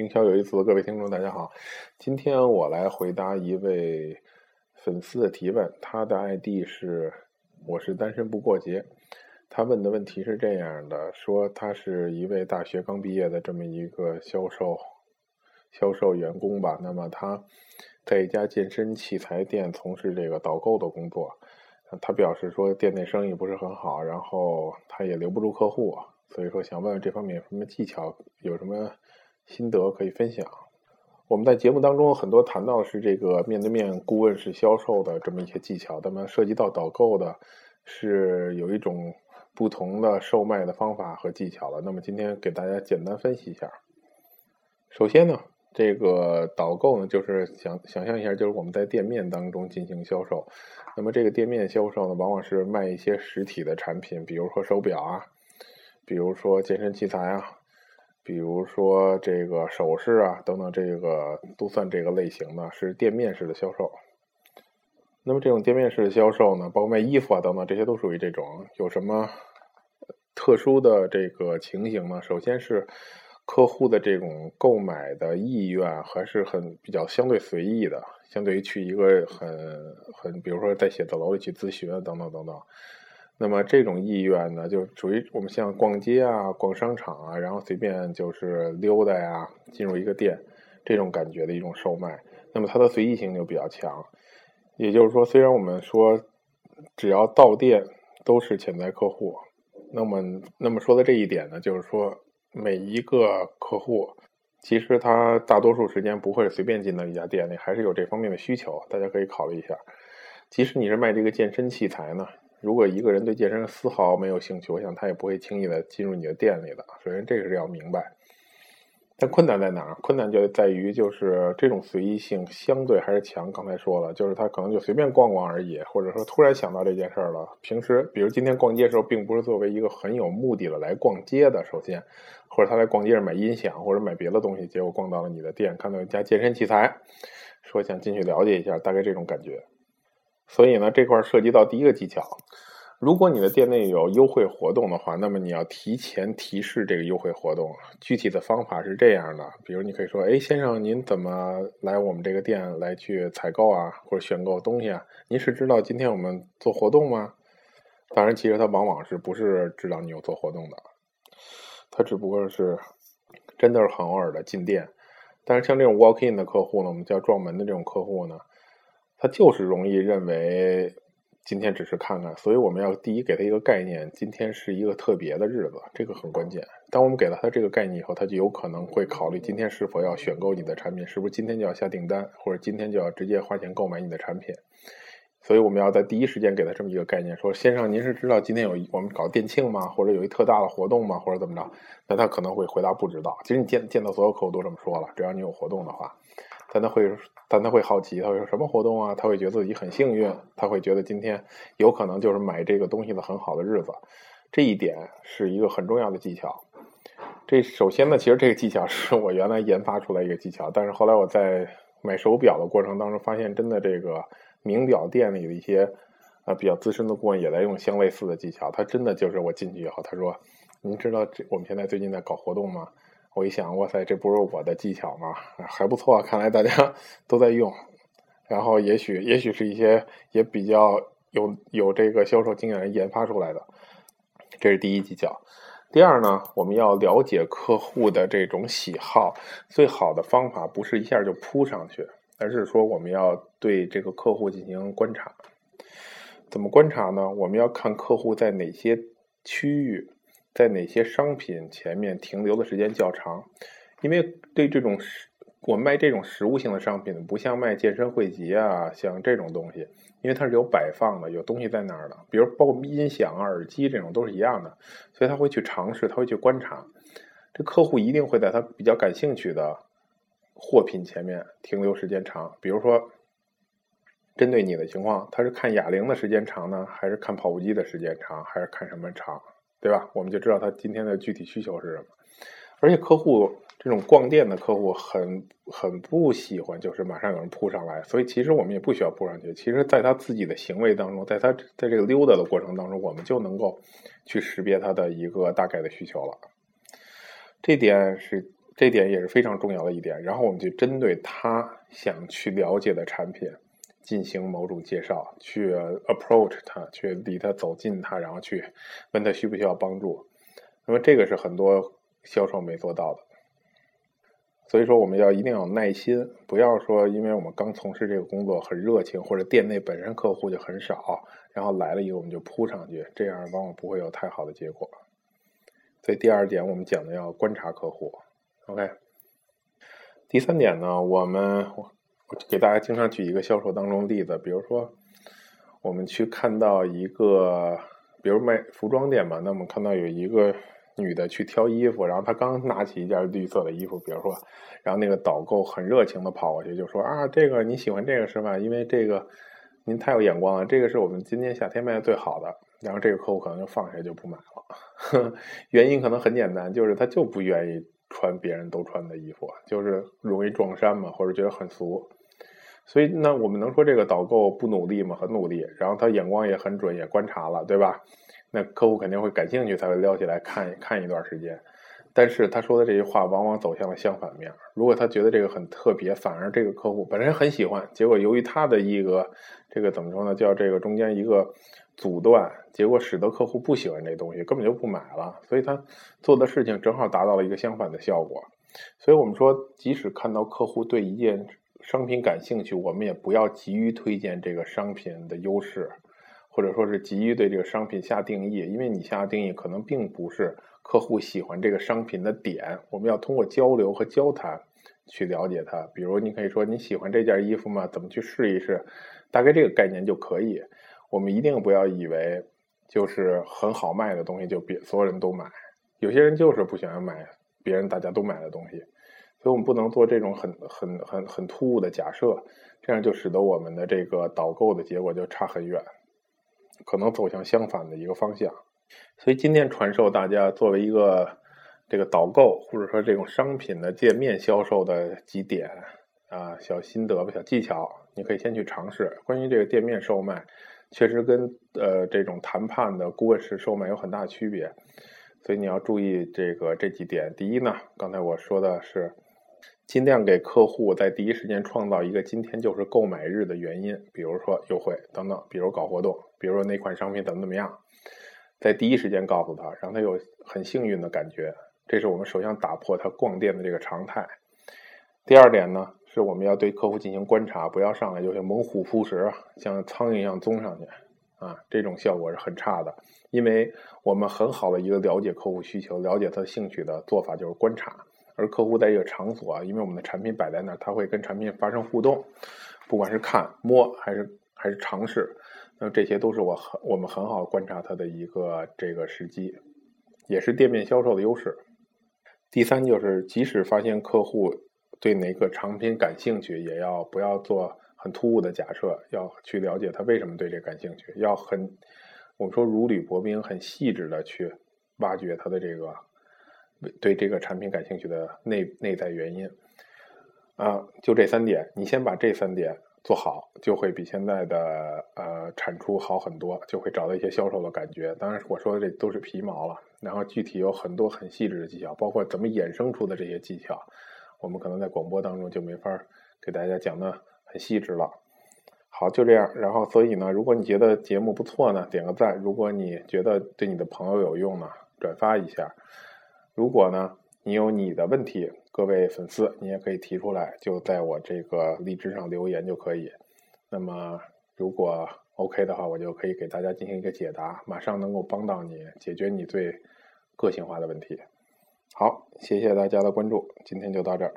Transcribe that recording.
营销有意思的各位听众，大家好。今天我来回答一位粉丝的提问，他的 ID 是“我是单身不过节”。他问的问题是这样的：说他是一位大学刚毕业的这么一个销售销售员工吧。那么他在一家健身器材店从事这个导购的工作。他表示说店内生意不是很好，然后他也留不住客户，所以说想问问这方面有什么技巧，有什么？心得可以分享。我们在节目当中很多谈到是这个面对面顾问式销售的这么一些技巧，那么涉及到导购的，是有一种不同的售卖的方法和技巧了。那么今天给大家简单分析一下。首先呢，这个导购呢，就是想想象一下，就是我们在店面当中进行销售。那么这个店面销售呢，往往是卖一些实体的产品，比如说手表啊，比如说健身器材啊。比如说这个首饰啊等等，这个都算这个类型的，是店面式的销售。那么这种店面式的销售呢，包括卖衣服啊等等，这些都属于这种。有什么特殊的这个情形呢？首先是客户的这种购买的意愿还是很比较相对随意的，相对于去一个很很，比如说在写字楼里去咨询等等等等。那么这种意愿呢，就属于我们像逛街啊、逛商场啊，然后随便就是溜达呀，进入一个店，这种感觉的一种售卖。那么它的随意性就比较强。也就是说，虽然我们说只要到店都是潜在客户，那么那么说的这一点呢，就是说每一个客户其实他大多数时间不会随便进到一家店里，还是有这方面的需求。大家可以考虑一下。即使你是卖这个健身器材呢。如果一个人对健身丝毫没有兴趣，我想他也不会轻易的进入你的店里的。首先，这个是要明白。但困难在哪儿？困难就在于，就是这种随意性相对还是强。刚才说了，就是他可能就随便逛逛而已，或者说突然想到这件事儿了。平时，比如今天逛街的时候，并不是作为一个很有目的的来逛街的。首先，或者他来逛街是买音响或者买别的东西，结果逛到了你的店，看到一家健身器材，说想进去了解一下，大概这种感觉。所以呢，这块涉及到第一个技巧。如果你的店内有优惠活动的话，那么你要提前提示这个优惠活动。具体的方法是这样的：比如你可以说，哎，先生，您怎么来我们这个店来去采购啊，或者选购东西啊？您是知道今天我们做活动吗？当然，其实他往往是不是知道你有做活动的，他只不过是真的是很偶尔的进店。但是像这种 walk in 的客户呢，我们叫撞门的这种客户呢。他就是容易认为今天只是看看，所以我们要第一给他一个概念，今天是一个特别的日子，这个很关键。当我们给了他这个概念以后，他就有可能会考虑今天是否要选购你的产品，是不是今天就要下订单，或者今天就要直接花钱购买你的产品。所以我们要在第一时间给他这么一个概念，说先生，您是知道今天有我们搞店庆吗？或者有一特大的活动吗？或者怎么着？那他可能会回答不知道。其实你见见到所有客户都这么说了，只要你有活动的话。但他会，但他会好奇，他会说什么活动啊？他会觉得自己很幸运，他会觉得今天有可能就是买这个东西的很好的日子。这一点是一个很重要的技巧。这首先呢，其实这个技巧是我原来研发出来一个技巧，但是后来我在买手表的过程当中发现，真的这个名表店里的一些啊比较资深的顾问也在用相类似的技巧。他真的就是我进去以后，他说：“您知道这我们现在最近在搞活动吗？”我一想，哇塞，这不是我的技巧吗？还不错，看来大家 都在用。然后，也许，也许是一些也比较有有这个销售经验研发出来的。这是第一技巧。第二呢，我们要了解客户的这种喜好。最好的方法不是一下就扑上去，而是说我们要对这个客户进行观察。怎么观察呢？我们要看客户在哪些区域。在哪些商品前面停留的时间较长？因为对这种，我卖这种实物性的商品，不像卖健身汇集啊，像这种东西，因为它是有摆放的，有东西在那儿的。比如包括音响啊、耳机这种都是一样的，所以他会去尝试，他会去观察。这客户一定会在他比较感兴趣的货品前面停留时间长。比如说，针对你的情况，他是看哑铃的时间长呢，还是看跑步机的时间长，还是看什么长？对吧？我们就知道他今天的具体需求是什么。而且客户这种逛店的客户很很不喜欢，就是马上有人扑上来。所以其实我们也不需要扑上去。其实，在他自己的行为当中，在他在这个溜达的过程当中，我们就能够去识别他的一个大概的需求了。这点是这点也是非常重要的一点。然后我们就针对他想去了解的产品进行某种介绍，去 approach 他，去离他走近他，然后去问他需不需要帮助。那么这个是很多销售没做到的。所以说，我们要一定要有耐心，不要说因为我们刚从事这个工作很热情，或者店内本身客户就很少，然后来了以后我们就扑上去，这样往往不会有太好的结果。所以第二点，我们讲的要观察客户。OK。第三点呢，我们给大家经常举一个销售当中的例子，比如说我们去看到一个，比如卖服装店嘛，那我们看到有一个。女的去挑衣服，然后她刚拿起一件绿色的衣服，比如说，然后那个导购很热情的跑过去就说：“啊，这个你喜欢这个是吧？因为这个您太有眼光了，这个是我们今年夏天卖的最好的。”然后这个客户可能就放下就不买了，原因可能很简单，就是他就不愿意穿别人都穿的衣服，就是容易撞衫嘛，或者觉得很俗。所以那我们能说这个导购不努力吗？很努力，然后他眼光也很准，也观察了，对吧？那客户肯定会感兴趣，才会撩起来看看一段时间。但是他说的这句话往往走向了相反面。如果他觉得这个很特别，反而这个客户本身很喜欢，结果由于他的一个这个怎么说呢？叫这个中间一个阻断，结果使得客户不喜欢这东西，根本就不买了。所以他做的事情正好达到了一个相反的效果。所以我们说，即使看到客户对一件商品感兴趣，我们也不要急于推荐这个商品的优势。或者说是急于对这个商品下定义，因为你下定义可能并不是客户喜欢这个商品的点。我们要通过交流和交谈去了解它。比如，你可以说你喜欢这件衣服吗？怎么去试一试？大概这个概念就可以。我们一定不要以为就是很好卖的东西就别所有人都买。有些人就是不喜欢买别人大家都买的东西，所以我们不能做这种很很很很突兀的假设，这样就使得我们的这个导购的结果就差很远。可能走向相反的一个方向，所以今天传授大家作为一个这个导购或者说这种商品的界面销售的几点啊小心得吧小技巧，你可以先去尝试。关于这个店面售卖，确实跟呃这种谈判的顾问式售卖有很大区别，所以你要注意这个这几点。第一呢，刚才我说的是。尽量给客户在第一时间创造一个今天就是购买日的原因，比如说优惠等等，比如搞活动，比如说哪款商品怎么怎么样，在第一时间告诉他，让他有很幸运的感觉。这是我们首先打破他逛店的这个常态。第二点呢，是我们要对客户进行观察，不要上来就像猛虎扑食，像苍蝇一样钻上去啊，这种效果是很差的。因为我们很好的一个了解客户需求、了解他兴趣的做法就是观察。而客户在这个场所啊，因为我们的产品摆在那儿，他会跟产品发生互动，不管是看、摸还是还是尝试，那这些都是我很我们很好观察他的一个这个时机，也是店面销售的优势。第三就是，即使发现客户对哪个产品感兴趣，也要不要做很突兀的假设，要去了解他为什么对这感兴趣，要很我们说如履薄冰，很细致的去挖掘他的这个。对这个产品感兴趣的内内在原因，啊，就这三点，你先把这三点做好，就会比现在的呃产出好很多，就会找到一些销售的感觉。当然，我说的这都是皮毛了，然后具体有很多很细致的技巧，包括怎么衍生出的这些技巧，我们可能在广播当中就没法给大家讲的很细致了。好，就这样。然后，所以呢，如果你觉得节目不错呢，点个赞；如果你觉得对你的朋友有用呢，转发一下。如果呢，你有你的问题，各位粉丝，你也可以提出来，就在我这个荔枝上留言就可以。那么，如果 OK 的话，我就可以给大家进行一个解答，马上能够帮到你解决你最个性化的问题。好，谢谢大家的关注，今天就到这儿。